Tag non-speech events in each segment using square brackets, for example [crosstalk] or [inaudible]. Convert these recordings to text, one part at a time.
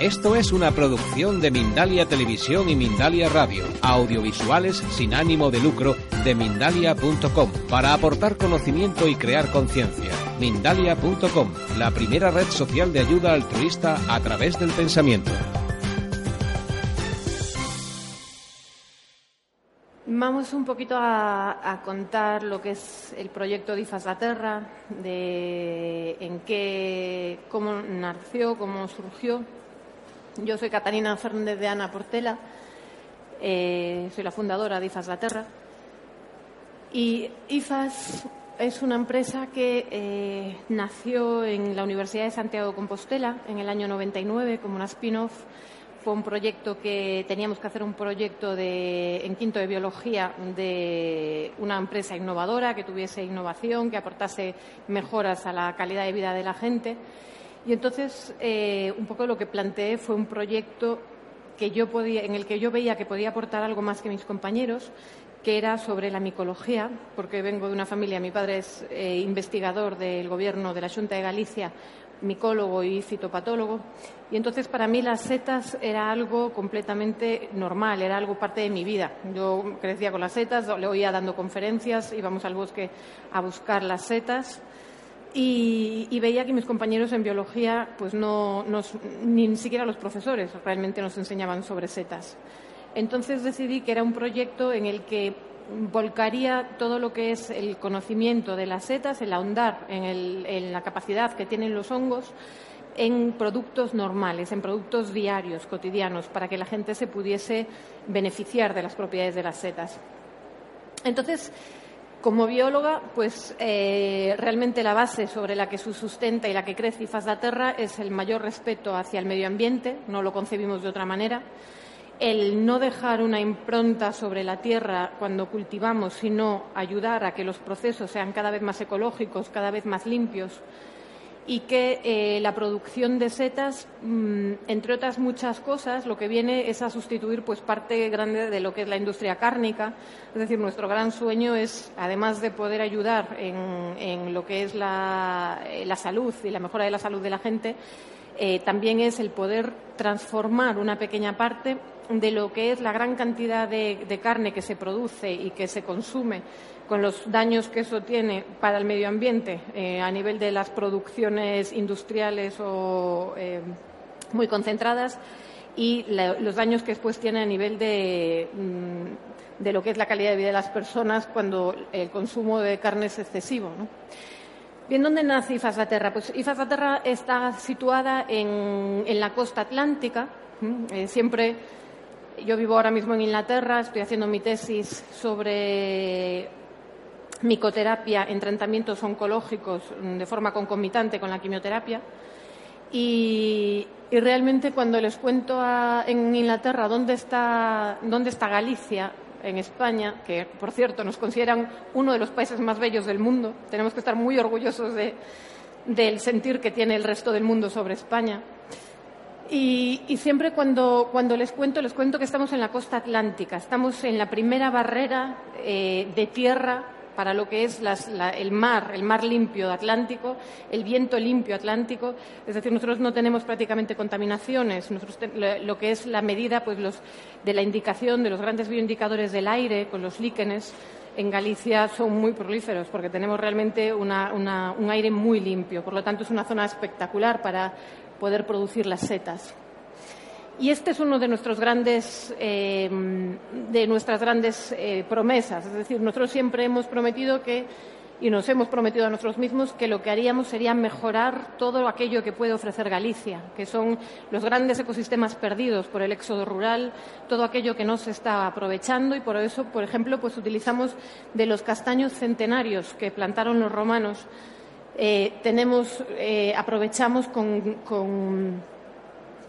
Esto es una producción de Mindalia Televisión y Mindalia Radio, audiovisuales sin ánimo de lucro de mindalia.com, para aportar conocimiento y crear conciencia. Mindalia.com, la primera red social de ayuda altruista a través del pensamiento. Vamos un poquito a, a, contar lo que es el proyecto de IFAS la Terra, de en qué, cómo nació, cómo surgió. Yo soy Catalina Fernández de Ana Portela, eh, soy la fundadora de IFAS la Terra. Y IFAS es una empresa que eh, nació en la Universidad de Santiago de Compostela en el año 99 como una spin-off fue un proyecto que teníamos que hacer un proyecto de, en quinto de biología de una empresa innovadora que tuviese innovación, que aportase mejoras a la calidad de vida de la gente. Y entonces, eh, un poco lo que planteé fue un proyecto que yo podía, en el que yo veía que podía aportar algo más que mis compañeros, que era sobre la micología, porque vengo de una familia, mi padre es eh, investigador del Gobierno de la Junta de Galicia micólogo y fitopatólogo. Y entonces para mí las setas era algo completamente normal, era algo parte de mi vida. Yo crecía con las setas, le oía dando conferencias, íbamos al bosque a buscar las setas. Y, veía que mis compañeros en biología, pues no, ni siquiera los profesores realmente nos enseñaban sobre setas. Entonces decidí que era un proyecto en el que volcaría todo lo que es el conocimiento de las setas, el ahondar en, la capacidad que tienen los hongos en productos normales, en productos diarios, cotidianos, para que la gente se pudiese beneficiar de las propiedades de las setas. Entonces, como bióloga, pues eh, realmente la base sobre la que se sustenta y la que crece IFAS la Terra es el mayor respeto hacia el medio ambiente, no lo concebimos de otra manera. El no dejar una impronta sobre la tierra cuando cultivamos, sino ayudar a que los procesos sean cada vez más ecológicos, cada vez más limpios y que eh, la producción de setas, mm, entre otras muchas cosas, lo que viene es a sustituir pues parte grande de lo que es la industria cárnica. Es decir, nuestro gran sueño es, además de poder ayudar en, lo que es la, eh, la salud y la mejora de la salud de la gente, eh, también es el poder transformar una pequeña parte de lo que es la gran cantidad de, carne que se produce y que se consume con los daños que eso tiene para el medio ambiente eh, a nivel de las producciones industriales o eh, muy concentradas y los daños que después tiene a nivel de, mm, de, lo que es la calidad de vida de las personas cuando el consumo de carne es excesivo. Bien, ¿dónde nace IFAS la Terra? Pues IFAS la Terra está situada en, la costa atlántica. Eh, siempre yo vivo ahora mismo en Inglaterra, estoy haciendo mi tesis sobre micoterapia en tratamientos oncológicos mm, de forma concomitante con la quimioterapia. Y, realmente cuando les cuento en Inglaterra dónde está, dónde está Galicia, en España, que por cierto nos consideran uno de los países más bellos del mundo, tenemos que estar muy orgullosos del sentir que tiene el resto del mundo sobre España. Y, siempre cuando, cuando, les cuento, les cuento que estamos en la costa atlántica, estamos en la primera barrera eh, de tierra para lo que es el mar, el mar limpio atlántico, el viento limpio atlántico. Es decir, nosotros no tenemos prácticamente contaminaciones. Nosotros lo que es la medida pues, de la indicación de los grandes bioindicadores del aire con los líquenes en Galicia son muy prolíferos porque tenemos realmente un aire muy limpio. Por lo tanto, es una zona espectacular para poder producir las setas. Y este es uno de nuestros grandes, eh, de nuestras grandes eh, promesas. Es decir, nosotros siempre hemos prometido que y nos hemos prometido a nosotros mismos que lo que haríamos sería mejorar todo aquello que puede ofrecer Galicia, que son los grandes ecosistemas perdidos por el éxodo rural, todo aquello que no se está aprovechando y por eso, por ejemplo, pues utilizamos de los castaños centenarios que plantaron los romanos eh, tenemos, aprovechamos con,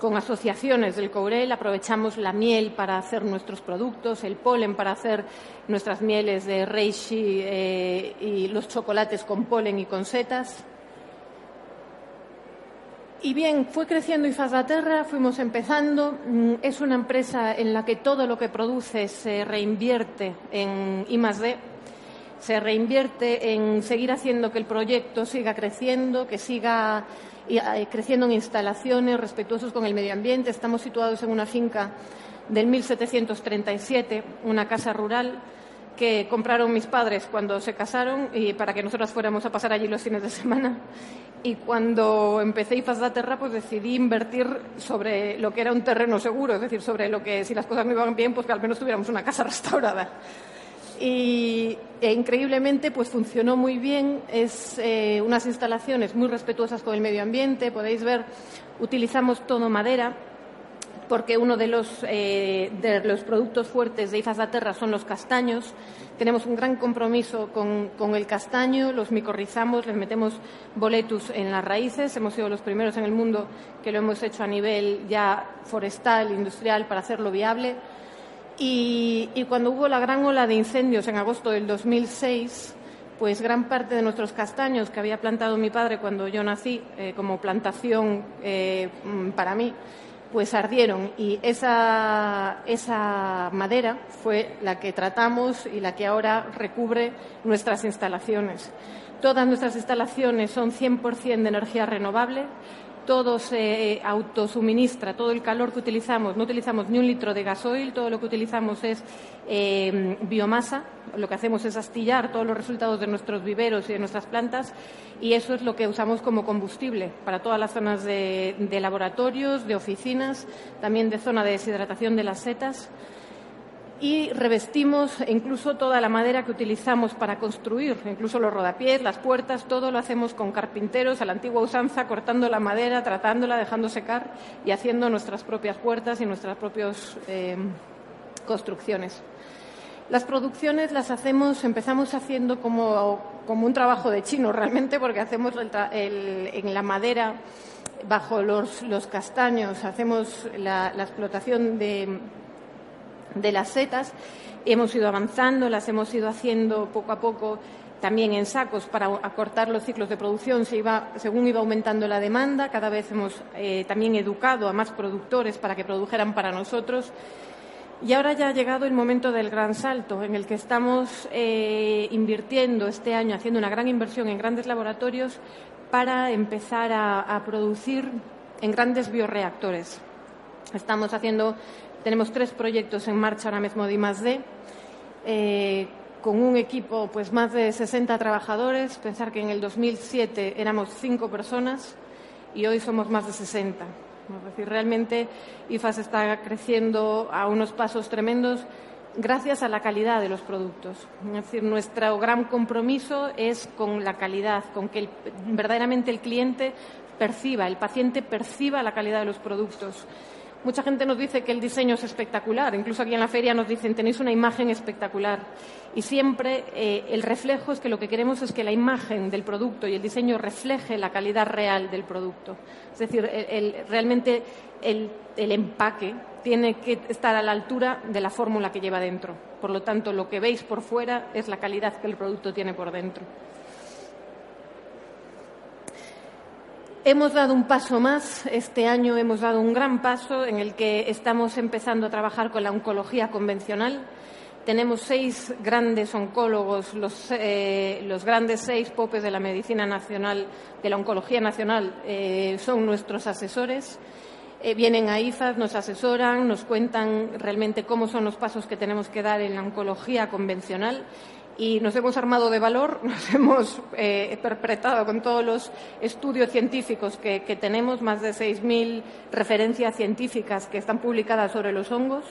asociaciones del Courel, aprovechamos la miel para hacer nuestros productos, el polen para hacer nuestras mieles de reishi eh, y los chocolates con polen y con setas. Y bien, fue creciendo IFAS la Terra, fuimos empezando. Mm, es una empresa en la que todo lo que produce se reinvierte en I+D se reinvierte en seguir haciendo que el proyecto siga creciendo, que siga creciendo en instalaciones respetuosos con el medio ambiente. Estamos situados en una finca del 1737, una casa rural que compraron mis padres cuando se casaron y para que nosotras fuéramos a pasar allí los fines de semana. Y cuando empecé IFAS da Terra, pues decidí invertir sobre lo que era un terreno seguro, es decir, sobre lo que si las cosas no iban bien, pues que al menos tuviéramos una casa restaurada. Y e increíblemente, pues funcionó muy bien. Es eh, unas instalaciones muy respetuosas con el medio ambiente. Podéis ver, utilizamos todo madera porque uno de los, eh, de los productos fuertes de IFAS da Terra son los castaños. Tenemos un gran compromiso con, el castaño, los micorrizamos, les metemos boletus en las raíces. Hemos sido los primeros en el mundo que lo hemos hecho a nivel ya forestal, industrial, para hacerlo viable. Y, cuando hubo la gran ola de incendios en agosto del 2006, pues gran parte de nuestros castaños que había plantado mi padre cuando yo nací eh, como plantación eh, para mí, pues ardieron y esa, esa madera fue la que tratamos y la que ahora recubre nuestras instalaciones. Todas nuestras instalaciones son 100% de energía renovable todo se autosuministra, todo el calor que utilizamos, no utilizamos ni un litro de gasoil, todo lo que utilizamos es eh, biomasa, lo que hacemos es astillar todos los resultados de nuestros viveros y de nuestras plantas y eso es lo que usamos como combustible para todas las zonas de, de laboratorios, de oficinas, también de zona de deshidratación de las setas y revestimos incluso toda la madera que utilizamos para construir, incluso los rodapiés, las puertas, todo lo hacemos con carpinteros a la antigua usanza, cortando la madera, tratándola, dejando secar y haciendo nuestras propias puertas y nuestras propias eh, construcciones. Las producciones las hacemos, empezamos haciendo como, un trabajo de chino [laughs] realmente, porque hacemos en la madera, bajo los, castaños, hacemos la explotación de de las setas. Hemos ido avanzando, las hemos ido haciendo poco a poco también en sacos para acortar los ciclos de producción según iba aumentando la demanda. Cada vez hemos eh, también educado a más productores para que produjeran para nosotros. Y ahora ya ha llegado el momento del gran salto, en el que estamos eh, invirtiendo este año, haciendo una gran inversión en grandes laboratorios para empezar a producir en grandes bioreactores. Estamos haciendo tenemos tres proyectos en marcha ahora mismo de I+D, eh, con un equipo, pues más de 60 trabajadores. Pensar que en el 2007 éramos cinco personas y hoy somos más de 60. Es decir, realmente IFAS está creciendo a unos pasos tremendos gracias a la calidad de los productos. Es decir, nuestro gran compromiso es con la calidad, con que verdaderamente el cliente perciba, el paciente perciba la calidad de los productos. Mucha gente nos dice que el diseño es espectacular, incluso aquí en la feria nos dicen tenéis una imagen espectacular. Y siempre eh, el reflejo es que lo que queremos es que la imagen del producto y el diseño refleje la calidad real del producto. Es decir, realmente el, el empaque tiene que estar a la altura de la fórmula que lleva dentro. Por lo tanto, lo que veis por fuera es la calidad que el producto tiene por dentro. Hemos dado un paso más, este año hemos dado un gran paso en el que estamos empezando a trabajar con la oncología convencional. Tenemos seis grandes oncólogos, los, eh, grandes seis popes de la medicina nacional, de la oncología nacional, eh, son nuestros asesores. Eh, vienen a IFAS, nos asesoran, nos cuentan realmente cómo son los pasos que tenemos que dar en la oncología convencional y nos hemos armado de valor, [laughs] nos hemos eh, perpetrado con todos los estudios científicos que, tenemos, más de 6.000 referencias científicas que están publicadas sobre los hongos,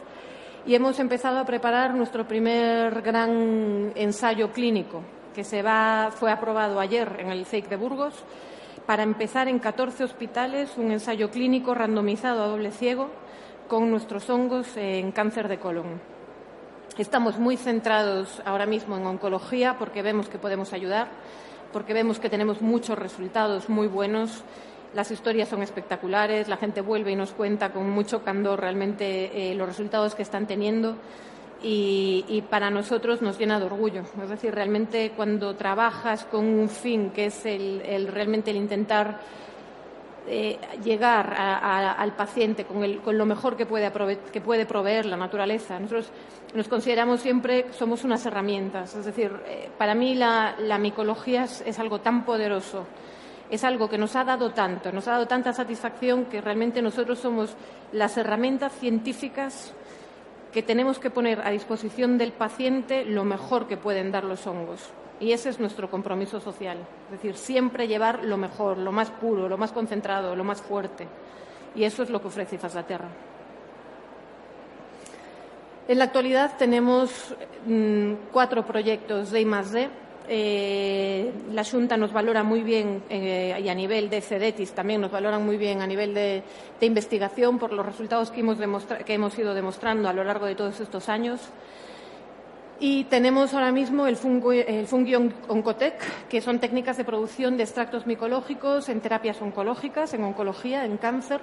y hemos empezado a preparar nuestro primer gran ensayo clínico, que se va, fue aprobado ayer en el CEIC de Burgos, para empezar en 14 hospitales un ensayo clínico randomizado a doble ciego con nuestros hongos en cáncer de colon. Estamos muy centrados ahora mismo en oncología porque vemos que podemos ayudar, porque vemos que tenemos muchos resultados muy buenos. Las historias son espectaculares, la gente vuelve y nos cuenta con mucho candor realmente eh, los resultados que están teniendo y, para nosotros nos llena de orgullo. Es decir, realmente cuando trabajas con un fin que es el, realmente el intentar eh, llegar al paciente con, lo mejor que puede, que puede proveer la naturaleza. Nosotros nos consideramos siempre somos unas herramientas. Es decir, eh, para mí la, micología es, algo tan poderoso, es algo que nos ha dado tanto, nos ha dado tanta satisfacción que realmente nosotros somos las herramientas científicas que tenemos que poner a disposición del paciente lo mejor que pueden dar los hongos. Y ese es nuestro compromiso social. Es decir, siempre llevar lo mejor, lo más puro, lo más concentrado, lo más fuerte. Y eso es lo que ofrece Terra. En la actualidad tenemos mm, cuatro proyectos de I+D. Eh, la Junta nos valora muy bien eh, y a nivel de CEDETIS también nos valoran muy bien a nivel de, investigación por los resultados que hemos, que hemos ido demostrando a lo largo de todos estos años. Y tenemos ahora mismo el, fungi, Oncotec, que son técnicas de producción de extractos micológicos en terapias oncológicas, en oncología, en cáncer.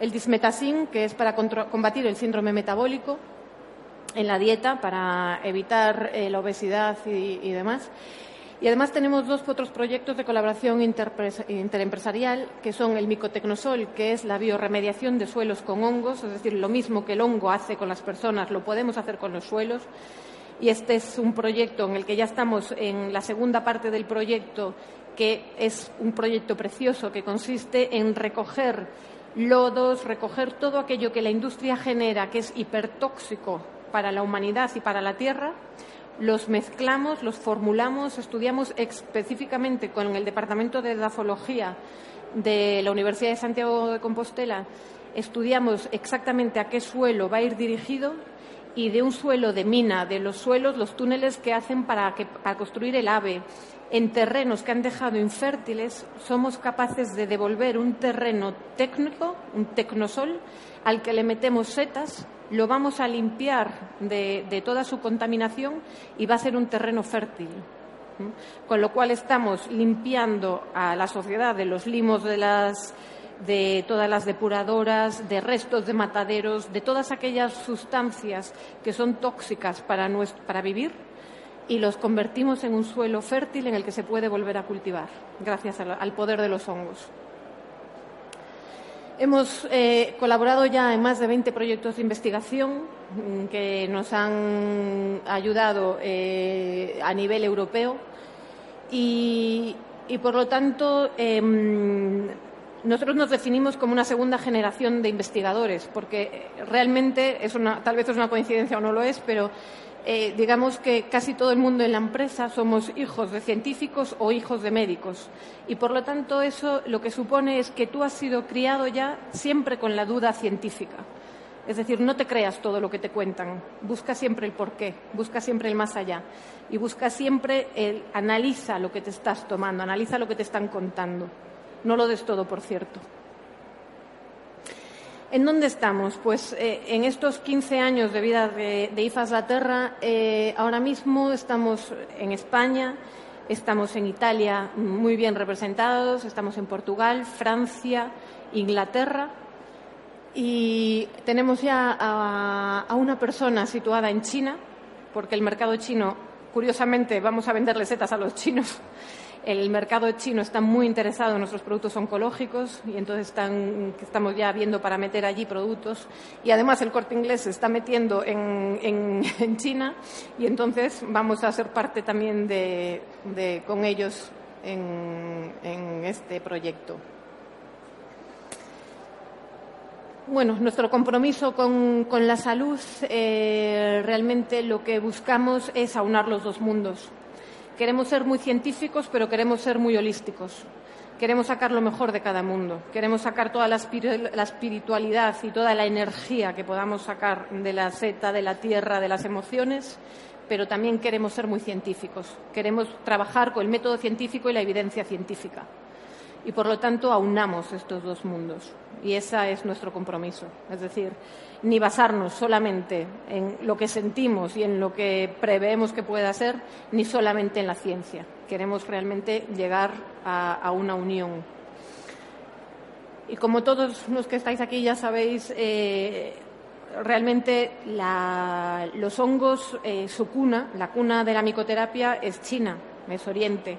El dismetasin, que es para combatir el síndrome metabólico en la dieta, para evitar eh, la obesidad y, demás. Y además tenemos dos otros proyectos de colaboración interempresarial, que son el micotecnosol, que es la bioremediación de suelos con hongos, es decir, lo mismo que el hongo hace con las personas, lo podemos hacer con los suelos y este es un proyecto en el que ya estamos en la segunda parte del proyecto, que es un proyecto precioso que consiste en recoger lodos, recoger todo aquello que la industria genera, que es hipertóxico para la humanidad y para la tierra, los mezclamos, los formulamos, estudiamos específicamente con el Departamento de Dafología de la Universidad de Santiago de Compostela, estudiamos exactamente a qué suelo va a ir dirigido y de un suelo de mina, de los suelos, los túneles que hacen para, construir el ave, en terrenos que han dejado infértiles, somos capaces de devolver un terreno técnico, un tecnosol, al que le metemos setas, lo vamos a limpiar de, de toda su contaminación y va a ser un terreno fértil. Con lo cual estamos limpiando a la sociedad de los limos de las de todas las depuradoras, de restos de mataderos, de todas aquellas sustancias que son tóxicas para, para vivir y los convertimos en un suelo fértil en el que se puede volver a cultivar, gracias al, poder de los hongos. Hemos eh, colaborado ya en más de 20 proyectos de investigación mm, que nos han ayudado eh, a nivel europeo y, por lo tanto, em, nosotros nos definimos como una segunda generación de investigadores, porque realmente es una, tal vez es una coincidencia o no lo es, pero eh, digamos que casi todo el mundo en la empresa somos hijos de científicos o hijos de médicos. Y por lo tanto, eso lo que supone es que tú has sido criado ya siempre con la duda científica. Es decir, no te creas todo lo que te cuentan, busca siempre el porqué, busca siempre el más allá y busca siempre el analiza lo que te estás tomando, analiza lo que te están contando. No lo des todo, por cierto. ¿En dónde estamos? Pues eh, en estos 15 años de vida de, IFAS La Terra, eh, ahora mismo estamos en España, estamos en Italia muy bien representados, estamos en Portugal, Francia, Inglaterra y tenemos ya a una persona situada en China, porque el mercado chino, curiosamente, vamos a venderle setas a los chinos el mercado chino está muy interesado en nuestros productos oncológicos y entonces estamos ya viendo para meter allí productos. Y además el corte inglés se está metiendo en, [laughs] China y entonces vamos a ser parte también de, con ellos en, este proyecto. Bueno, nuestro compromiso con, la salud, eh, realmente lo que buscamos es aunar los dos mundos. Queremos ser muy científicos, pero queremos ser muy holísticos. Queremos sacar lo mejor de cada mundo. Queremos sacar toda la, espiritualidad y toda la energía que podamos sacar de la seta, de la tierra, de las emociones, pero también queremos ser muy científicos. Queremos trabajar con el método científico y la evidencia científica. Y por lo tanto aunamos estos dos mundos. Y ese es nuestro compromiso. Es decir, ni basarnos solamente en lo que sentimos y en lo que preveemos que pueda ser, ni solamente en la ciencia. Queremos realmente llegar a, una unión. Y como todos los que estáis aquí ya sabéis, eh, realmente los hongos, eh, su cuna, la cuna de la micoterapia, es China, es Oriente.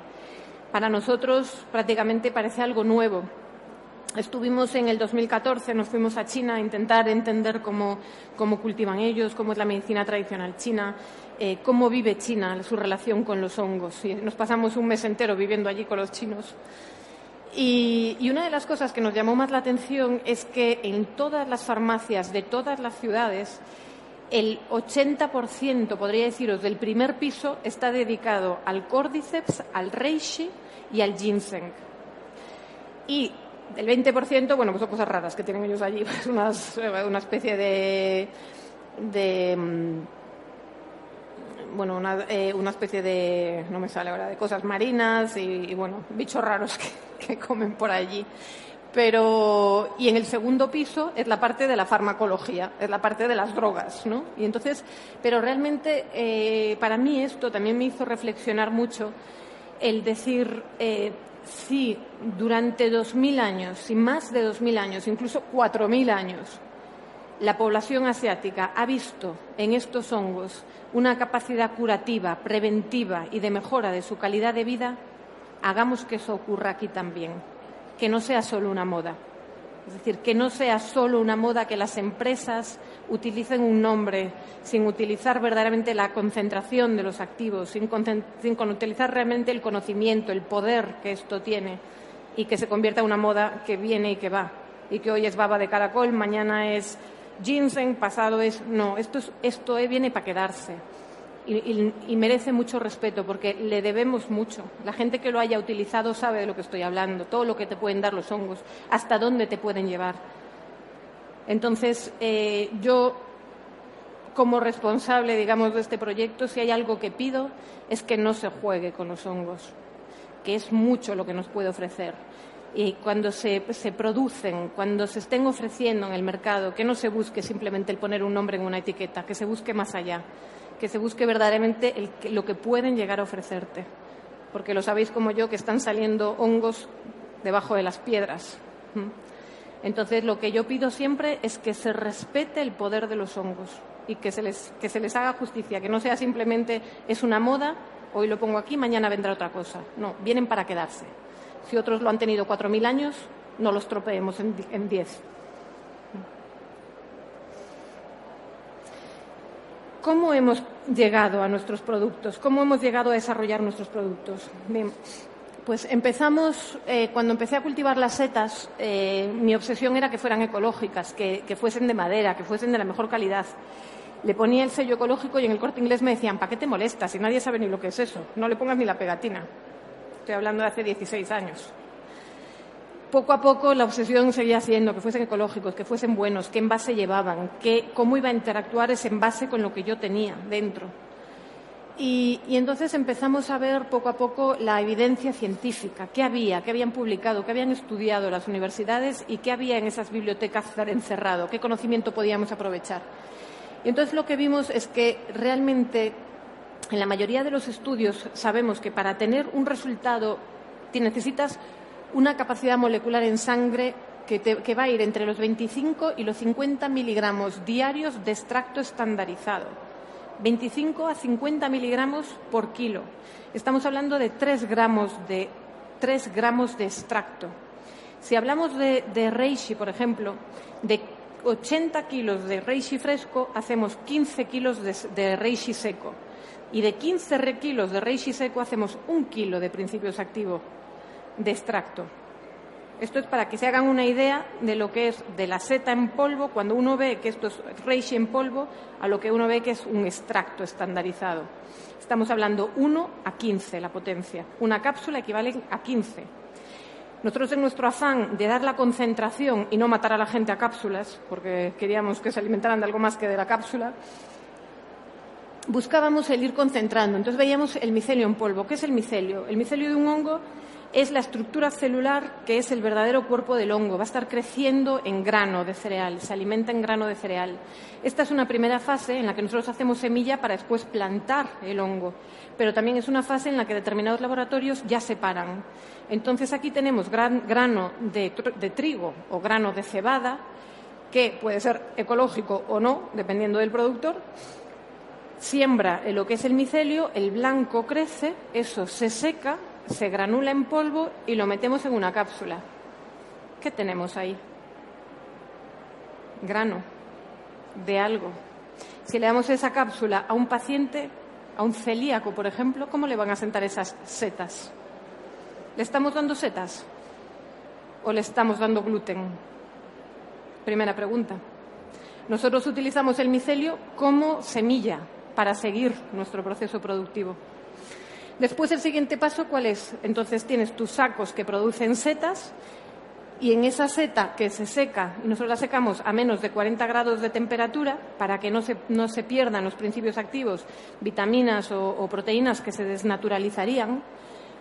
Para nosotros prácticamente parece algo nuevo Estuvimos en el 2014, nos fuimos a China a intentar entender cómo, cultivan ellos, cómo es la medicina tradicional china, eh, cómo vive China, su relación con los hongos. Y nos pasamos un mes entero viviendo allí con los chinos. Y, y, una de las cosas que nos llamó más la atención es que en todas las farmacias de todas las ciudades, el 80%, podría deciros, del primer piso está dedicado al cordyceps, al reishi y al ginseng. Y el 20%, bueno, pues son cosas raras que tienen ellos allí, [laughs] pues una especie de, mm, bueno, eh, una, especie de, no me sale ahora, de cosas marinas y, bueno, bichos raros [laughs] que, comen por allí. Pero, y en el segundo piso es la parte de la farmacología, es la parte de las drogas, ¿no? Y entonces, pero realmente eh, para mí esto también me hizo reflexionar mucho el decir, eh, si durante dos mil años, y más de dos mil años, incluso cuatro mil años, la población asiática ha visto en estos hongos una capacidad curativa, preventiva y de mejora de su calidad de vida, hagamos que eso ocurra aquí también, que no sea solo una moda. Es decir, que no sea solo una moda que las empresas utilicen un nombre sin utilizar verdaderamente la concentración de los activos, sin, utilizar realmente el conocimiento, el poder que esto tiene y que se convierta en una moda que viene y que va. Y que hoy es baba de caracol, mañana es ginseng, pasado es. No, esto, esto viene para quedarse y, merece mucho respeto porque le debemos mucho. La gente que lo haya utilizado sabe de lo que estoy hablando, todo lo que te pueden dar los hongos, hasta dónde te pueden llevar. Entonces, eh, yo, como responsable, digamos, de este proyecto, si hay algo que pido es que no se juegue con los hongos, que es mucho lo que nos puede ofrecer. Y cuando se, se producen, cuando se estén ofreciendo en el mercado, que no se busque simplemente el poner un nombre en una etiqueta, que se busque más allá que se busque verdaderamente lo que pueden llegar a ofrecerte. Porque lo sabéis como yo que están saliendo hongos debajo de las piedras. Entonces, lo que yo pido siempre es que se respete el poder de los hongos y que se les, que se les haga justicia, que no sea simplemente es una moda, hoy lo pongo aquí, mañana vendrá otra cosa. No, vienen para quedarse. Si otros lo han tenido cuatro mil años, no los tropeemos en diez. ¿Cómo hemos llegado a nuestros productos? ¿Cómo hemos llegado a desarrollar nuestros productos? Pues empezamos, eh, cuando empecé a cultivar las setas, eh, mi obsesión era que fueran ecológicas, que, fuesen de madera, que fuesen de la mejor calidad. Le ponía el sello ecológico y en el corte inglés me decían, ¿para qué te molestas? Si nadie sabe ni lo que es eso. No le pongas ni la pegatina. Estoy hablando de hace 16 años poco a poco la obsesión seguía siendo que fuesen ecológicos, que fuesen buenos, qué envase llevaban, qué, cómo iba a interactuar ese envase con lo que yo tenía dentro. Y, entonces empezamos a ver poco a poco la evidencia científica, qué había, qué habían publicado, qué habían estudiado las universidades y qué había en esas bibliotecas encerrado, qué conocimiento podíamos aprovechar. Y entonces lo que vimos es que realmente en la mayoría de los estudios sabemos que para tener un resultado necesitas una capacidad molecular en sangre que, va a ir entre los 25 y los 50 miligramos diarios de extracto estandarizado. 25 a 50 miligramos por kilo. Estamos hablando de 3 gramos de, 3 gramos de extracto. Si hablamos de, reishi, por ejemplo, de 80 kilos de reishi fresco, hacemos 15 kilos de, de reishi seco. Y de 15 kilos de reishi seco hacemos un kilo de principios activos de extracto. Esto es para que se hagan una idea de lo que es de la seta en polvo, cuando uno ve que esto es reishi en polvo, a lo que uno ve que es un extracto estandarizado. Estamos hablando 1 a 15 la potencia. Una cápsula equivale a 15. Nosotros en nuestro afán de dar la concentración y no matar a la gente a cápsulas, porque queríamos que se alimentaran de algo más que de la cápsula, buscábamos el ir concentrando. Entonces veíamos el micelio en polvo. ¿Qué es el micelio? El micelio de un hongo es la estructura celular que es el verdadero cuerpo del hongo. Va a estar creciendo en grano de cereal, se alimenta en grano de cereal. Esta es una primera fase en la que nosotros hacemos semilla para después plantar el hongo, pero también es una fase en la que determinados laboratorios ya separan. Entonces aquí tenemos grano de, de trigo o grano de cebada, que puede ser ecológico o no, dependiendo del productor. Siembra lo que es el micelio, el blanco crece, eso se seca se granula en polvo y lo metemos en una cápsula. ¿Qué tenemos ahí? Grano de algo. Si le damos esa cápsula a un paciente, a un celíaco, por ejemplo, ¿cómo le van a sentar esas setas? ¿Le estamos dando setas o le estamos dando gluten? Primera pregunta. Nosotros utilizamos el micelio como semilla para seguir nuestro proceso productivo. Después, el siguiente paso, ¿cuál es? Entonces tienes tus sacos que producen setas y en esa seta que se seca, y nosotros la secamos a menos de 40 grados de temperatura para que no se, no se pierdan los principios activos, vitaminas o, proteínas que se desnaturalizarían,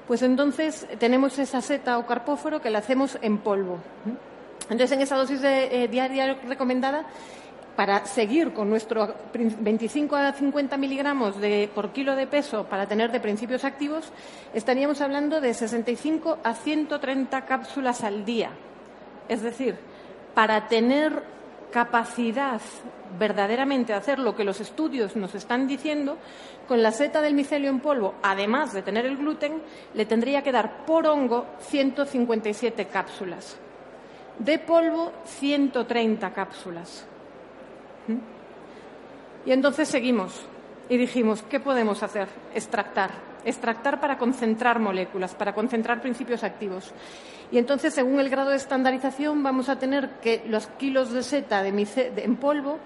pues entonces tenemos esa seta o carpóforo que la hacemos en polvo. Entonces, en esa dosis eh, diaria recomendada, para seguir con nuestro 25 a 50 miligramos de, por kilo de peso para tener de principios activos, estaríamos hablando de 65 a 130 cápsulas al día. Es decir, para tener capacidad verdaderamente de hacer lo que los estudios nos están diciendo, con la seta del micelio en polvo, además de tener el gluten, le tendría que dar por hongo 157 cápsulas. De polvo, 130 cápsulas. Y entonces seguimos y dijimos, ¿qué podemos hacer? Extractar. Extractar para concentrar moléculas, para concentrar principios activos. Y entonces, según el grado de estandarización, vamos a tener que los kilos de seta en polvo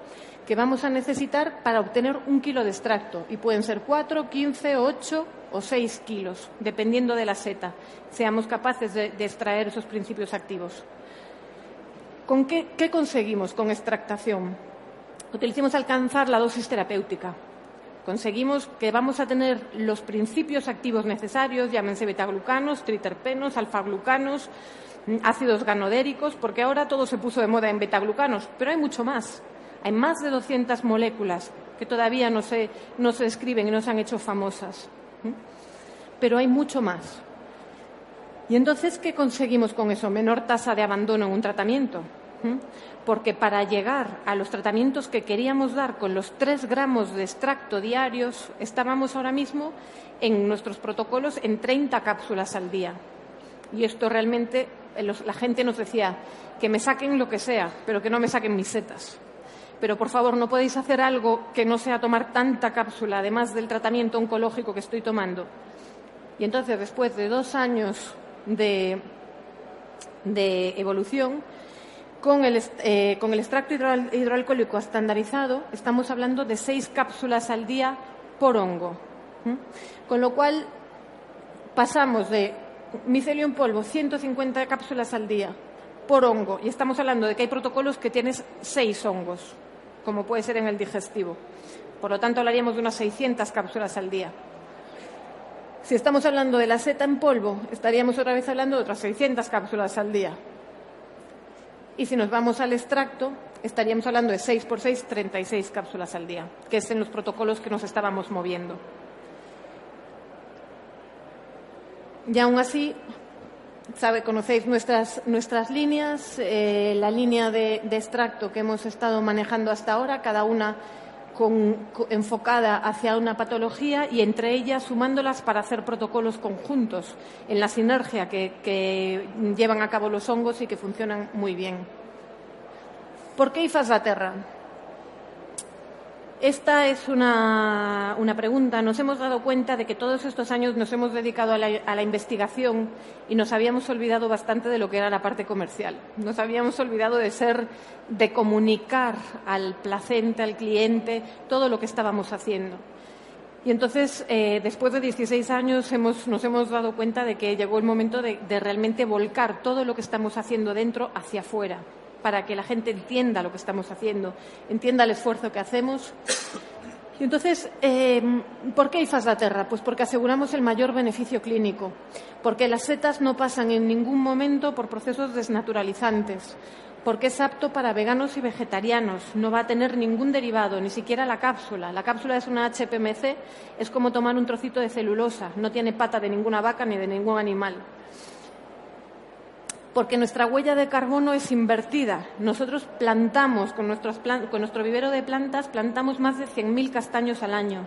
que vamos a necesitar para obtener un kilo de extracto. Y pueden ser cuatro, quince, ocho o seis kilos, dependiendo de la seta. Seamos capaces de, extraer esos principios activos. ¿Con qué conseguimos con extractación? Utilicemos alcanzar la dosis terapéutica. Conseguimos que vamos a tener los principios activos necesarios, llámense betaglucanos, triterpenos, alfaglucanos, mm, ácidos ganodéricos, porque ahora todo se puso de moda en betaglucanos, pero hay mucho más. Hay más de 200 moléculas que todavía no se, no se describen y no se han hecho famosas. Pero hay mucho más. ¿Y entonces qué conseguimos con eso? Menor tasa de abandono en un tratamiento porque para llegar a los tratamientos que queríamos dar con los tres gramos de extracto diarios, estábamos ahora mismo en nuestros protocolos en 30 cápsulas al día. Y esto realmente, eh, la gente nos decía que me saquen lo que sea, pero que no me saquen mis setas. Pero por favor, no podéis hacer algo que no sea tomar tanta cápsula, además del tratamiento oncológico que estoy tomando. Y entonces, después de dos años de, de evolución, con el, eh, con el extracto hidroalcohólico estandarizado estamos hablando de seis cápsulas al día por hongo. Con lo cual pasamos de micelio en polvo, 150 cápsulas al día por hongo, y estamos hablando de que hay protocolos que tienes seis hongos, como puede ser en el digestivo. Por lo tanto, hablaríamos de unas 600 cápsulas al día. Si estamos hablando de la seta en polvo, estaríamos otra vez hablando de otras 600 cápsulas al día. Y si nos vamos al extracto, estaríamos hablando de 6 por 6, 36 cápsulas al día, que es en los protocolos que nos estábamos moviendo. Y aún así, sabe, conocéis nuestras, nuestras líneas, eh, la línea de, de, extracto que hemos estado manejando hasta ahora, cada una enfocada hacia una patología y entre ellas sumándolas para hacer protocolos conjuntos en la sinergia que, llevan a cabo los hongos y que funcionan muy bien. ¿Por qué IFAS la Terra? Esta es una, pregunta. Nos hemos dado cuenta de que todos estos años nos hemos dedicado a la, investigación y nos habíamos olvidado bastante de lo que era la parte comercial. Nos habíamos olvidado de ser, de comunicar al placente, al cliente, todo lo que estábamos haciendo. Y entonces, eh, después de 16 años, nos hemos dado cuenta de que llegó el momento de realmente volcar todo lo que estamos haciendo dentro hacia afuera para que la gente entienda lo que estamos haciendo, entienda el esfuerzo que hacemos. Y entonces, eh, ¿por qué IFAS la Terra? Pues porque aseguramos el mayor beneficio clínico, porque las setas no pasan en ningún momento por procesos desnaturalizantes, porque es apto para veganos y vegetarianos, no va a tener ningún derivado, ni siquiera la cápsula. La cápsula es una HPMC, es como tomar un trocito de celulosa, no tiene pata de ninguna vaca ni de ningún animal porque nuestra huella de carbono es invertida. Nosotros plantamos con, nuestro vivero de plantas, plantamos más de 100.000 castaños al año.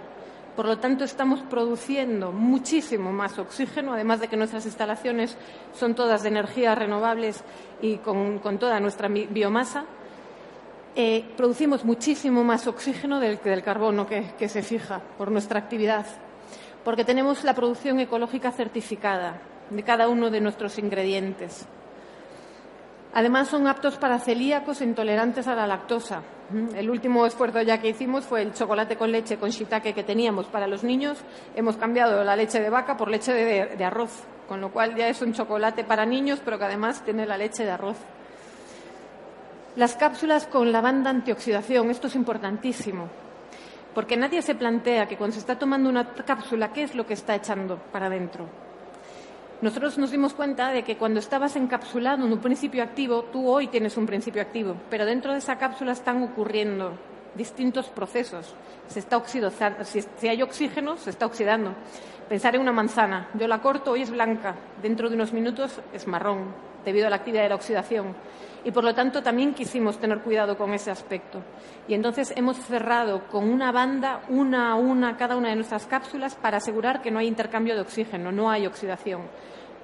Por lo tanto, estamos produciendo muchísimo más oxígeno, además de que nuestras instalaciones son todas de energías renovables y con, toda nuestra biomasa. Eh, producimos muchísimo más oxígeno del, del carbono que se fija por nuestra actividad, porque tenemos la producción ecológica certificada de cada uno de nuestros ingredientes. Además, son aptos para celíacos e intolerantes a la lactosa. El último esfuerzo ya que hicimos fue el chocolate con leche con shiitake que teníamos para los niños. Hemos cambiado la leche de vaca por leche de, arroz, con lo cual ya es un chocolate para niños, pero que además tiene la leche de arroz. Las cápsulas con lavanda antioxidación, esto es importantísimo, porque nadie se plantea que cuando se está tomando una cápsula, ¿qué es lo que está echando para adentro? Nosotros nos dimos cuenta de que cuando estabas encapsulado en un principio activo, tú hoy tienes un principio activo, pero dentro de esa cápsula están ocurriendo distintos procesos. Se está si, hay oxígeno, se está oxidando. Pensar en una manzana, yo la corto, hoy es blanca, dentro de unos minutos es marrón, debido a la actividad de la oxidación. Y por lo tanto también quisimos tener cuidado con ese aspecto. Y entonces hemos cerrado con una banda, una a una, cada una de nuestras cápsulas para asegurar que no hay intercambio de oxígeno, no hay oxidación.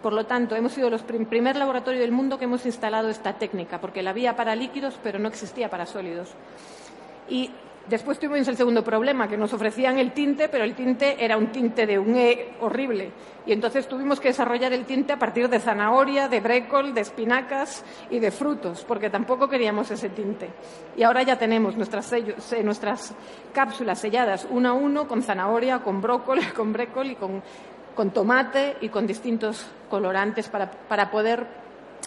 Por lo tanto, hemos sido el primer laboratorio del mundo que hemos instalado esta técnica, porque la había para líquidos, pero no existía para sólidos. Después tuvimos el segundo problema, que nos ofrecían el tinte, pero el tinte era un tinte de un E horrible. Y entonces tuvimos que desarrollar el tinte a partir de zanahoria, de brécol, de espinacas y de frutos, porque tampoco queríamos ese tinte. Y ahora ya tenemos nuestras, cápsulas selladas uno a uno con zanahoria, con brócoli, [laughs] con brécol y con con tomate y con distintos colorantes para, poder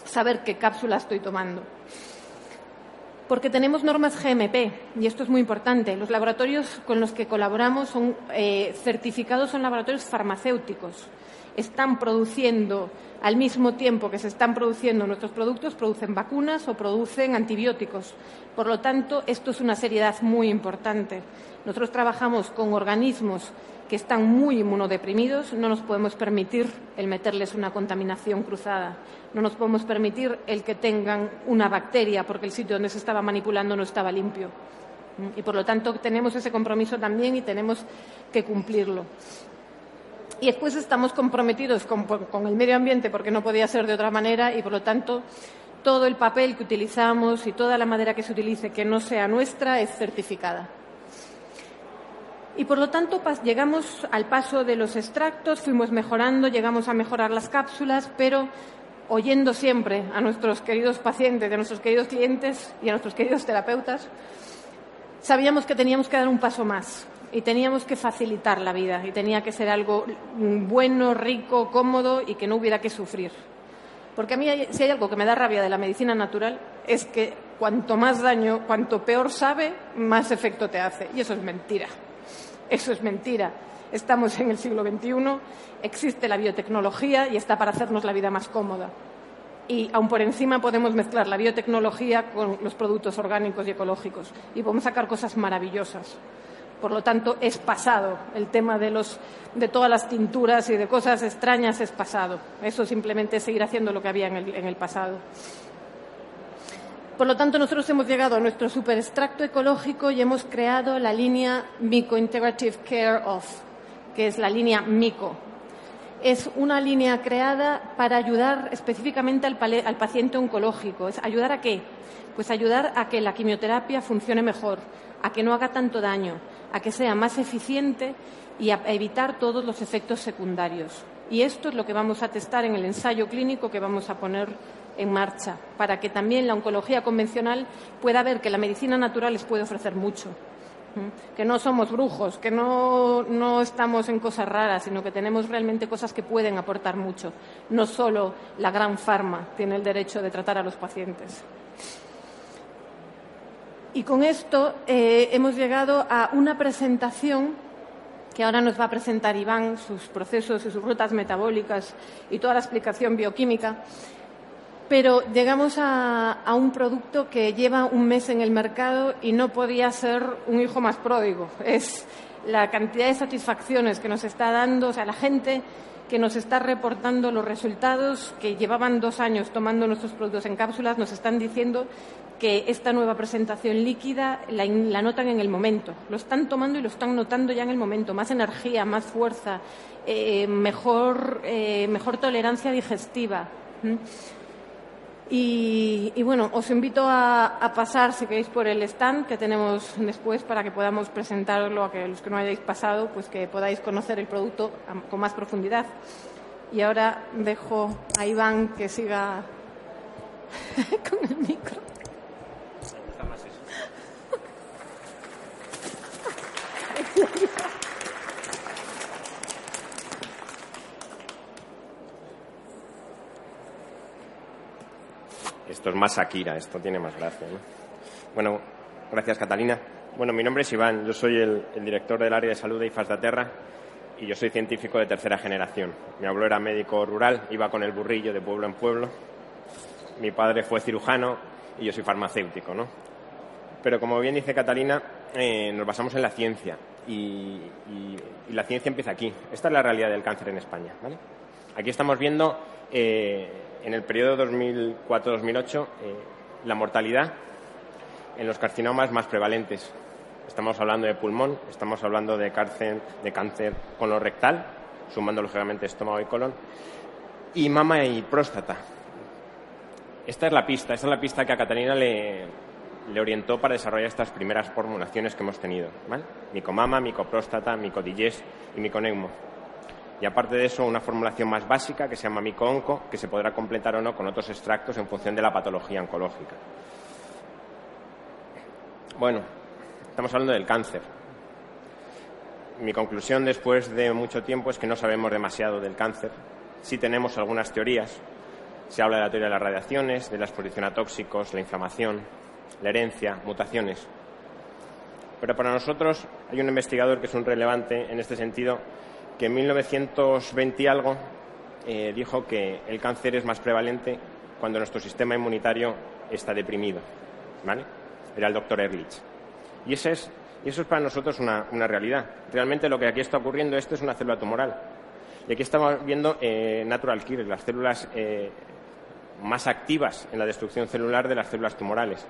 saber qué cápsula estoy tomando. Porque tenemos normas GMP, y esto es muy importante. Los laboratorios con los que colaboramos son eh, certificados, son laboratorios farmacéuticos. Están produciendo, al mismo tiempo que se están produciendo nuestros productos, producen vacunas o producen antibióticos. Por lo tanto, esto es una seriedad muy importante. Nosotros trabajamos con organismos que están muy inmunodeprimidos, no nos podemos permitir el meterles una contaminación cruzada, no nos podemos permitir el que tengan una bacteria porque el sitio donde se estaba manipulando no estaba limpio. Y por lo tanto tenemos ese compromiso también y tenemos que cumplirlo. Y después estamos comprometidos con, el medio ambiente porque no podía ser de otra manera y por lo tanto todo el papel que utilizamos y toda la madera que se utilice que no sea nuestra es certificada. Y por lo tanto llegamos al paso de los extractos, fuimos mejorando, llegamos a mejorar las cápsulas, pero oyendo siempre a nuestros queridos pacientes, a nuestros queridos clientes y a nuestros queridos terapeutas, sabíamos que teníamos que dar un paso más y teníamos que facilitar la vida y tenía que ser algo bueno, rico, cómodo y que no hubiera que sufrir. Porque a mí si hay algo que me da rabia de la medicina natural es que cuanto más daño, cuanto peor sabe, más efecto te hace. Y eso es mentira. Eso es mentira. Estamos en el siglo XXI, existe la biotecnología y está para hacernos la vida más cómoda. Y aún por encima podemos mezclar la biotecnología con los productos orgánicos y ecológicos y podemos sacar cosas maravillosas. Por lo tanto, es pasado. El tema de, los, de todas las tinturas y de cosas extrañas es pasado. Eso simplemente es seguir haciendo lo que había en el, en el pasado. Por lo tanto, nosotros hemos llegado a nuestro superextracto ecológico y hemos creado la línea Mico Integrative Care of, que es la línea MICO. Es una línea creada para ayudar específicamente al, al paciente oncológico. ¿Es ¿Ayudar a qué? Pues ayudar a que la quimioterapia funcione mejor, a que no haga tanto daño, a que sea más eficiente y a evitar todos los efectos secundarios. Y esto es lo que vamos a testar en el ensayo clínico que vamos a poner en marcha para que también la oncología convencional pueda ver que la medicina natural les puede ofrecer mucho. Que no somos brujos, que no, no estamos en cosas raras, sino que tenemos realmente cosas que pueden aportar mucho. No solo la gran farma tiene el derecho de tratar a los pacientes. Y con esto eh, hemos llegado a una presentación que ahora nos va a presentar Iván, sus procesos y sus rutas metabólicas y toda la explicación bioquímica, pero llegamos a, un producto que lleva un mes en el mercado y no podía ser un hijo más pródigo. Es la cantidad de satisfacciones que nos está dando, o sea, la gente que nos está reportando los resultados que llevaban dos años tomando nuestros productos en cápsulas, nos están diciendo que esta nueva presentación líquida la, notan en el momento. Lo están tomando y lo están notando ya en el momento. Más energía, más fuerza, eh, mejor, eh, mejor, tolerancia digestiva. Y, bueno, os invito a, pasar, si queréis, por el stand que tenemos después para que podamos presentarlo a que los que no hayáis pasado, pues que podáis conocer el producto con más profundidad. Y ahora dejo a Iván que siga [laughs] con el micro. [laughs] Esto es más Akira, esto tiene más gracia. Bueno, gracias Catalina. Bueno, mi nombre es Iván, yo soy el, director del área de salud de IFAS de Aterra y yo soy científico de tercera generación. Mi abuelo era médico rural, iba con el burrillo de pueblo en pueblo. Mi padre fue cirujano y yo soy farmacéutico, ¿no? Pero como bien dice Catalina, eh, nos basamos en la ciencia y, la ciencia empieza aquí. Esta es la realidad del cáncer en España, ¿vale? Aquí estamos viendo eh, en el periodo 2004-2008 eh, la mortalidad en los carcinomas más prevalentes. Estamos hablando de pulmón, estamos hablando de cáncer, de cáncer colorectal, sumando lógicamente estómago y colon, y mama y próstata. Esta es la pista, esta es la pista que a Catalina le, orientó para desarrollar estas primeras formulaciones que hemos tenido. ¿vale? Micomama, micopróstata, micodigest y miconeumo. Y aparte de eso, una formulación más básica que se llama mico-onco, que se podrá completar o no con otros extractos en función de la patología oncológica. Bueno, estamos hablando del cáncer. Mi conclusión después de mucho tiempo es que no sabemos demasiado del cáncer. Sí tenemos algunas teorías. Se habla de la teoría de las radiaciones, de la exposición a tóxicos, la inflamación, la herencia, mutaciones. Pero para nosotros hay un investigador que es un relevante en este sentido que en 1920 y algo eh, dijo que el cáncer es más prevalente cuando nuestro sistema inmunitario está deprimido. ¿vale? Era el doctor Ehrlich. Y, ese es, y eso es para nosotros una, realidad. Realmente lo que aquí está ocurriendo, esto es una célula tumoral. Y aquí estamos viendo eh, natural killers, las células eh, más activas en la destrucción celular de las células tumorales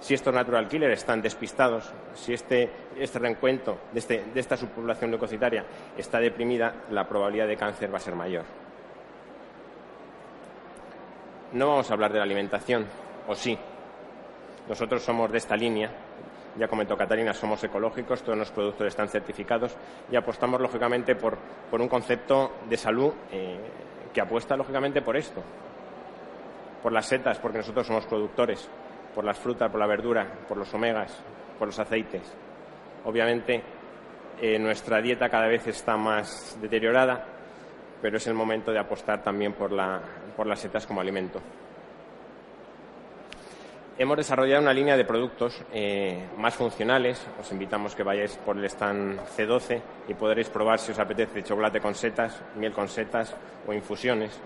si estos natural killers están despistados, si este, este reencuentro este, de, esta subpoblación leucocitaria está deprimida, la probabilidad de cáncer va a ser mayor. No vamos a hablar de la alimentación, o sí. Nosotros somos de esta línea, ya comentó Catalina, somos ecológicos, todos los productos están certificados y apostamos lógicamente por, un concepto de salud eh, que apuesta lógicamente por esto, por las setas, porque nosotros somos productores por las frutas, por la verdura, por los omegas, por los aceites. Obviamente, eh, nuestra dieta cada vez está más deteriorada, pero es el momento de apostar también por, las setas como alimento. Hemos desarrollado una línea de productos eh, más funcionales. Os invitamos que vayáis por el stand C12 y podréis probar si os apetece chocolate con setas, miel con setas o infusiones.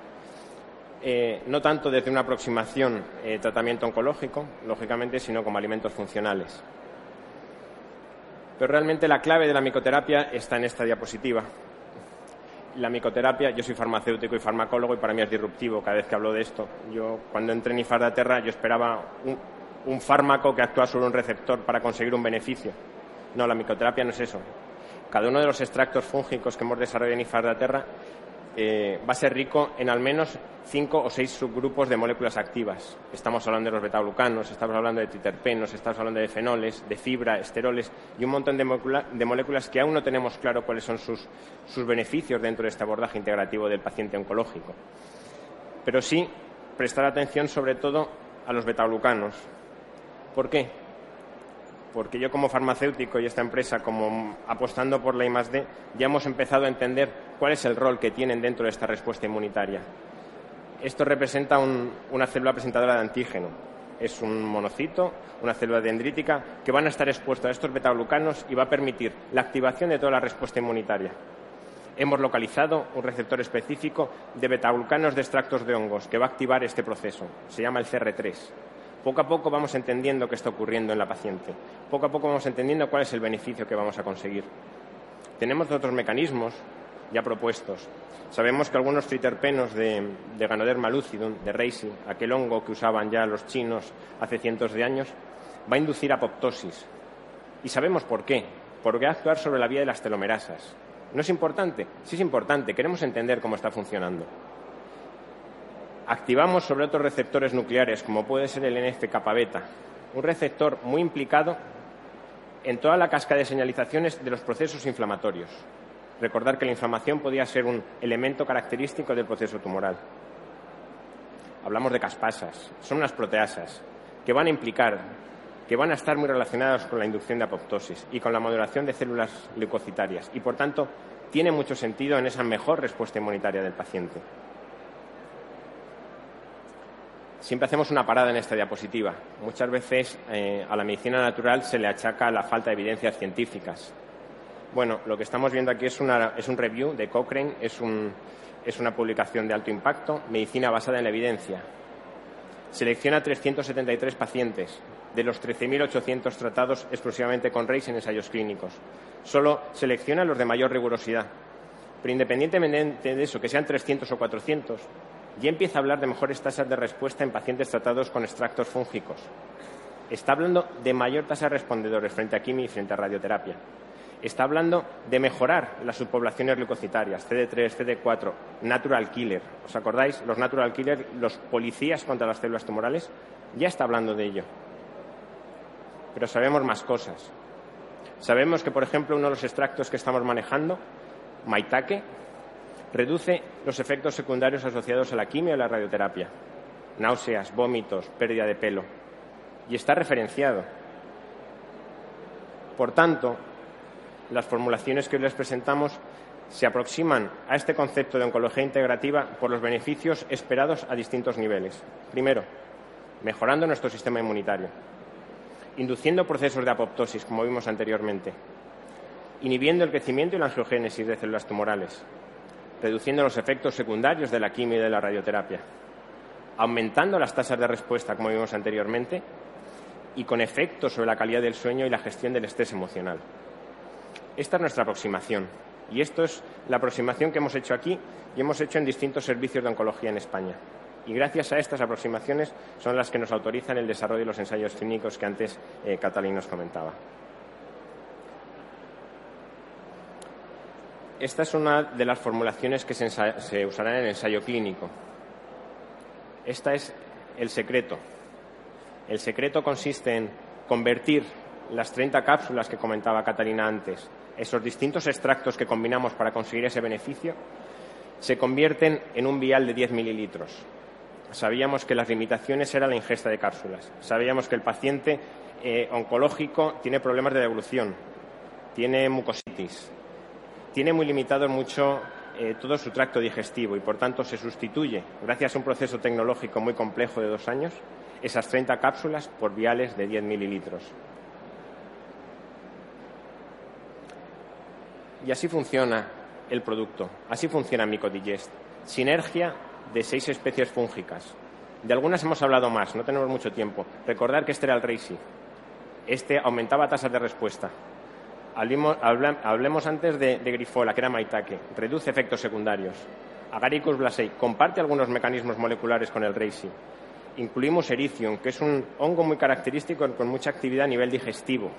Eh, no tanto desde una aproximación eh, tratamiento oncológico, lógicamente, sino como alimentos funcionales. Pero realmente la clave de la micoterapia está en esta diapositiva. La micoterapia, yo soy farmacéutico y farmacólogo y para mí es disruptivo cada vez que hablo de esto. Yo cuando entré en Ifardaterra yo esperaba un, un fármaco que actúa sobre un receptor para conseguir un beneficio. No, la micoterapia no es eso. Cada uno de los extractos fúngicos que hemos desarrollado en Ifardaterra eh, va a ser rico en al menos cinco o seis subgrupos de moléculas activas. Estamos hablando de los betaglucanos, estamos hablando de triterpenos, estamos hablando de fenoles, de fibra, esteroles y un montón de, moléculas que aún no tenemos claro cuáles son sus, sus beneficios dentro de este abordaje integrativo del paciente oncológico. Pero sí prestar atención sobre todo a los betaglucanos. ¿Por qué? porque yo como farmacéutico y esta empresa como apostando por la I+D ya hemos empezado a entender cuál es el rol que tienen dentro de esta respuesta inmunitaria. Esto representa una célula presentadora de antígeno. Es un monocito, una célula dendrítica que van a estar expuestos a estos betaglucanos y va a permitir la activación de toda la respuesta inmunitaria. Hemos localizado un receptor específico de betaglucanos de extractos de hongos que va a activar este proceso. Se llama el CR3 poco a poco vamos entendiendo qué está ocurriendo en la paciente. Poco a poco vamos entendiendo cuál es el beneficio que vamos a conseguir. Tenemos otros mecanismos, ya propuestos. Sabemos que algunos triterpenos de, de Ganoderma malucidum, de Reisi, aquel hongo que usaban ya los chinos hace cientos de años, va a inducir apoptosis. Y sabemos por qué. Porque va a actuar sobre la vía de las telomerasas. ¿No es importante? Sí es importante. Queremos entender cómo está funcionando. Activamos sobre otros receptores nucleares, como puede ser el NF-kappa beta, un receptor muy implicado en toda la cascada de señalizaciones de los procesos inflamatorios. Recordar que la inflamación podía ser un elemento característico del proceso tumoral. Hablamos de caspasas, son unas proteasas que van a implicar, que van a estar muy relacionadas con la inducción de apoptosis y con la modulación de células leucocitarias y, por tanto, tiene mucho sentido en esa mejor respuesta inmunitaria del paciente. Siempre hacemos una parada en esta diapositiva. Muchas veces eh, a la medicina natural se le achaca la falta de evidencias científicas. Bueno, lo que estamos viendo aquí es, un review de Cochrane, es, es una publicación de alto impacto, medicina basada en la evidencia. Selecciona 373 pacientes, de los 13.800 tratados exclusivamente con RACE en ensayos clínicos. Solo selecciona los de mayor rigurosidad. Pero independientemente de eso, que sean 300 o 400, ya empieza a hablar de mejores tasas de respuesta en pacientes tratados con extractos fúngicos. Está hablando de mayor tasa de respondedores frente a quimio y frente a radioterapia. Está hablando de mejorar las subpoblaciones leucocitarias, CD3, CD4, natural killer. ¿Os acordáis? Los natural killer, los policías contra las células tumorales, ya está hablando de ello. Pero sabemos más cosas. Sabemos que, por ejemplo, uno de los extractos que estamos manejando, Maitake, reduce los efectos secundarios asociados a la quimio y la radioterapia, náuseas, vómitos, pérdida de pelo, y está referenciado. Por tanto, las formulaciones que hoy les presentamos se aproximan a este concepto de oncología integrativa por los beneficios esperados a distintos niveles. Primero, mejorando nuestro sistema inmunitario, induciendo procesos de apoptosis, como vimos anteriormente, inhibiendo el crecimiento y la angiogénesis de células tumorales, reduciendo los efectos secundarios de la quimio y de la radioterapia, aumentando las tasas de respuesta, como vimos anteriormente, y con efectos sobre la calidad del sueño y la gestión del estrés emocional. Esta es nuestra aproximación y esto es la aproximación que hemos hecho aquí y hemos hecho en distintos servicios de oncología en España. Y gracias a estas aproximaciones son las que nos autorizan el desarrollo de los ensayos clínicos que antes eh, Catalín nos comentaba. Esta es una de las formulaciones que se, se usarán en el ensayo clínico. Esta es el secreto. El secreto consiste en convertir las 30 cápsulas que comentaba Catalina antes, esos distintos extractos que combinamos para conseguir ese beneficio, se convierten en un vial de 10 mililitros. Sabíamos que las limitaciones era la ingesta de cápsulas. Sabíamos que el paciente eh, oncológico tiene problemas de devolución, tiene mucositis, tiene muy limitado mucho eh, todo su tracto digestivo y, por tanto, se sustituye, gracias a un proceso tecnológico muy complejo de dos años, esas 30 cápsulas por viales de 10 mililitros. Y así funciona el producto, así funciona Micodigest. Sinergia de seis especies fúngicas. De algunas hemos hablado más, no tenemos mucho tiempo. Recordar que este era el Reisi. Este aumentaba tasas de respuesta, Hablemos, antes de, Grifola, que era Maitake. Reduce efectos secundarios. Agaricus blasei comparte algunos mecanismos moleculares con el Reishi. Incluimos Erythricum, que es un hongo muy característico con mucha actividad a nivel digestivo.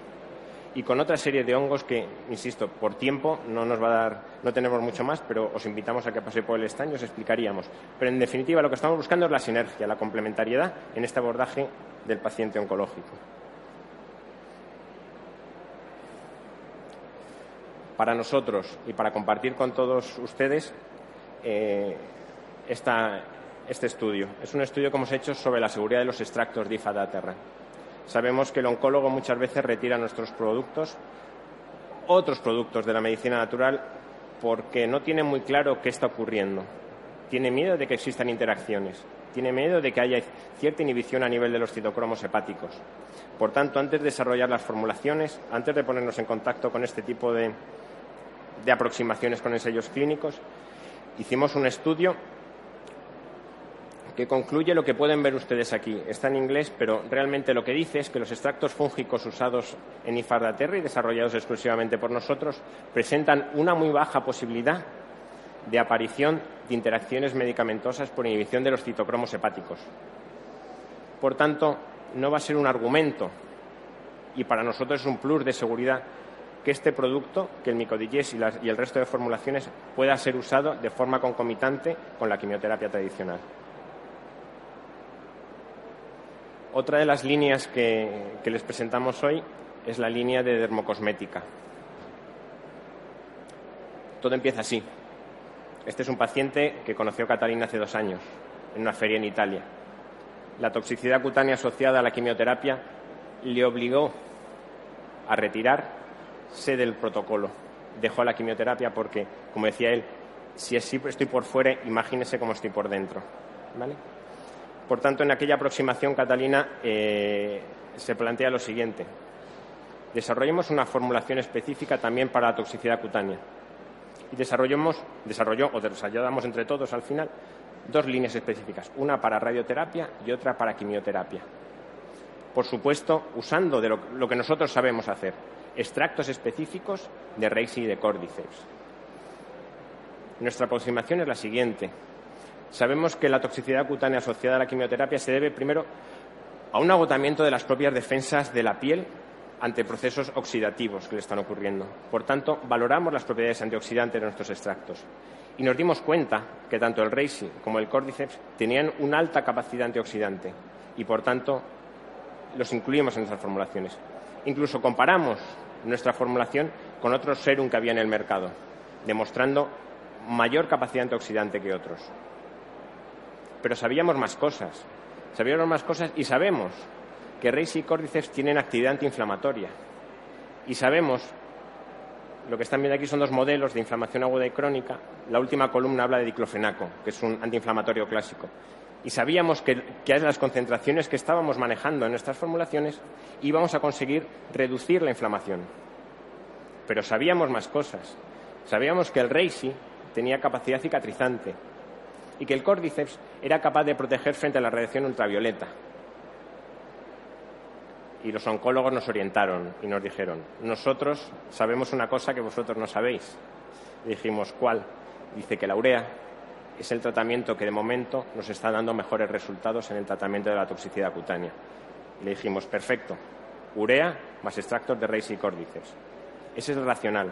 Y con otra serie de hongos que, insisto, por tiempo no nos va a dar, no tenemos mucho más, pero os invitamos a que pase por el stand y os explicaríamos. Pero en definitiva lo que estamos buscando es la sinergia, la complementariedad en este abordaje del paciente oncológico. para nosotros y para compartir con todos ustedes eh, este estudio. Es un estudio que hemos hecho sobre la seguridad de los extractos de IFA Sabemos que el oncólogo muchas veces retira nuestros productos, otros productos de la medicina natural, porque no tiene muy claro qué está ocurriendo. Tiene miedo de que existan interacciones, tiene miedo de que haya cierta inhibición a nivel de los citocromos hepáticos. Por tanto, antes de desarrollar las formulaciones, antes de ponernos en contacto con este tipo de, de aproximaciones con ensayos clínicos, hicimos un estudio que concluye lo que pueden ver ustedes aquí. Está en inglés, pero realmente lo que dice es que los extractos fúngicos usados en Ifardaterra y desarrollados exclusivamente por nosotros presentan una muy baja posibilidad de aparición de interacciones medicamentosas por inhibición de los citocromos hepáticos. Por tanto, no va a ser un argumento y para nosotros es un plus de seguridad que este producto, que el Micodigest y, y el resto de formulaciones, pueda ser usado de forma concomitante con la quimioterapia tradicional. Otra de las líneas que, les presentamos hoy es la línea de dermocosmética. Todo empieza así. Este es un paciente que conoció Catalina hace dos años, en una feria en Italia. La toxicidad cutánea asociada a la quimioterapia le obligó a retirarse del protocolo. Dejó la quimioterapia porque, como decía él, si estoy por fuera, imagínese cómo estoy por dentro. Por tanto, en aquella aproximación, Catalina eh, se plantea lo siguiente. Desarrollemos una formulación específica también para la toxicidad cutánea. Y desarrollamos, desarrolló o desarrollamos entre todos al final dos líneas específicas, una para radioterapia y otra para quimioterapia por supuesto, usando de lo, que nosotros sabemos hacer, extractos específicos de Reishi y de Cordyceps. Nuestra aproximación es la siguiente. Sabemos que la toxicidad cutánea asociada a la quimioterapia se debe primero a un agotamiento de las propias defensas de la piel ante procesos oxidativos que le están ocurriendo. Por tanto, valoramos las propiedades antioxidantes de nuestros extractos y nos dimos cuenta que tanto el Reishi como el Cordyceps tenían una alta capacidad antioxidante y, por tanto, los incluimos en nuestras formulaciones. Incluso comparamos nuestra formulación con otros serum que había en el mercado, demostrando mayor capacidad antioxidante que otros. Pero sabíamos más cosas. Sabíamos más cosas y sabemos que Reishi y Cordyceps tienen actividad antiinflamatoria. Y sabemos, lo que están viendo aquí son dos modelos de inflamación aguda y crónica. La última columna habla de diclofenaco, que es un antiinflamatorio clásico y sabíamos que, a las concentraciones que estábamos manejando en nuestras formulaciones íbamos a conseguir reducir la inflamación. Pero sabíamos más cosas. Sabíamos que el Reishi tenía capacidad cicatrizante y que el Cordyceps era capaz de proteger frente a la radiación ultravioleta. Y los oncólogos nos orientaron y nos dijeron, nosotros sabemos una cosa que vosotros no sabéis. Y dijimos, ¿cuál? Dice que la urea es el tratamiento que de momento nos está dando mejores resultados en el tratamiento de la toxicidad cutánea. le dijimos, perfecto, urea más extractos de raíz y córdices. Ese es racional.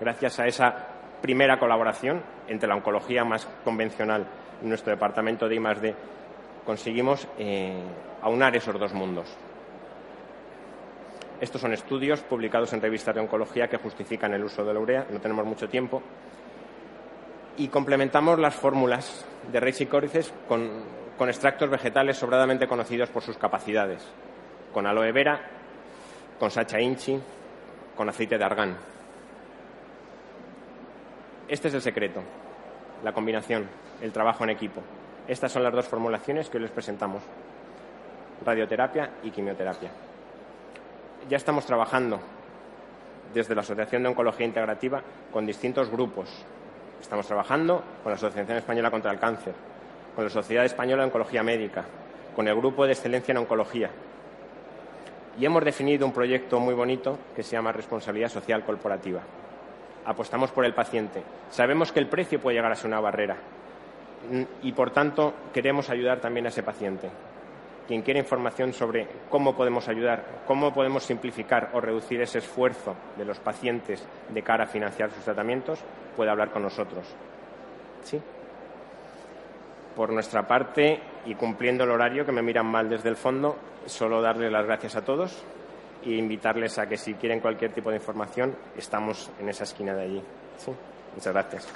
Gracias a esa primera colaboración entre la oncología más convencional y nuestro departamento de I+D, conseguimos eh, aunar esos dos mundos. Estos son estudios publicados en revistas de oncología que justifican el uso de la urea. No tenemos mucho tiempo, y complementamos las fórmulas de Reishi y con, con extractos vegetales sobradamente conocidos por sus capacidades, con aloe vera, con sacha inchi, con aceite de argán. Este es el secreto, la combinación, el trabajo en equipo. Estas son las dos formulaciones que hoy les presentamos, radioterapia y quimioterapia. Ya estamos trabajando desde la Asociación de Oncología Integrativa con distintos grupos Estamos trabajando con la Asociación Española contra el Cáncer, con la Sociedad Española de Oncología Médica, con el Grupo de Excelencia en Oncología. Y hemos definido un proyecto muy bonito que se llama Responsabilidad Social Corporativa. Apostamos por el paciente. Sabemos que el precio puede llegar a ser una barrera y, por tanto, queremos ayudar también a ese paciente. Quien quiera información sobre cómo podemos ayudar, cómo podemos simplificar o reducir ese esfuerzo de los pacientes de cara a financiar sus tratamientos, puede hablar con nosotros. ¿Sí? Por nuestra parte, y cumpliendo el horario, que me miran mal desde el fondo, solo darles las gracias a todos e invitarles a que si quieren cualquier tipo de información, estamos en esa esquina de allí. ¿Sí? Muchas gracias.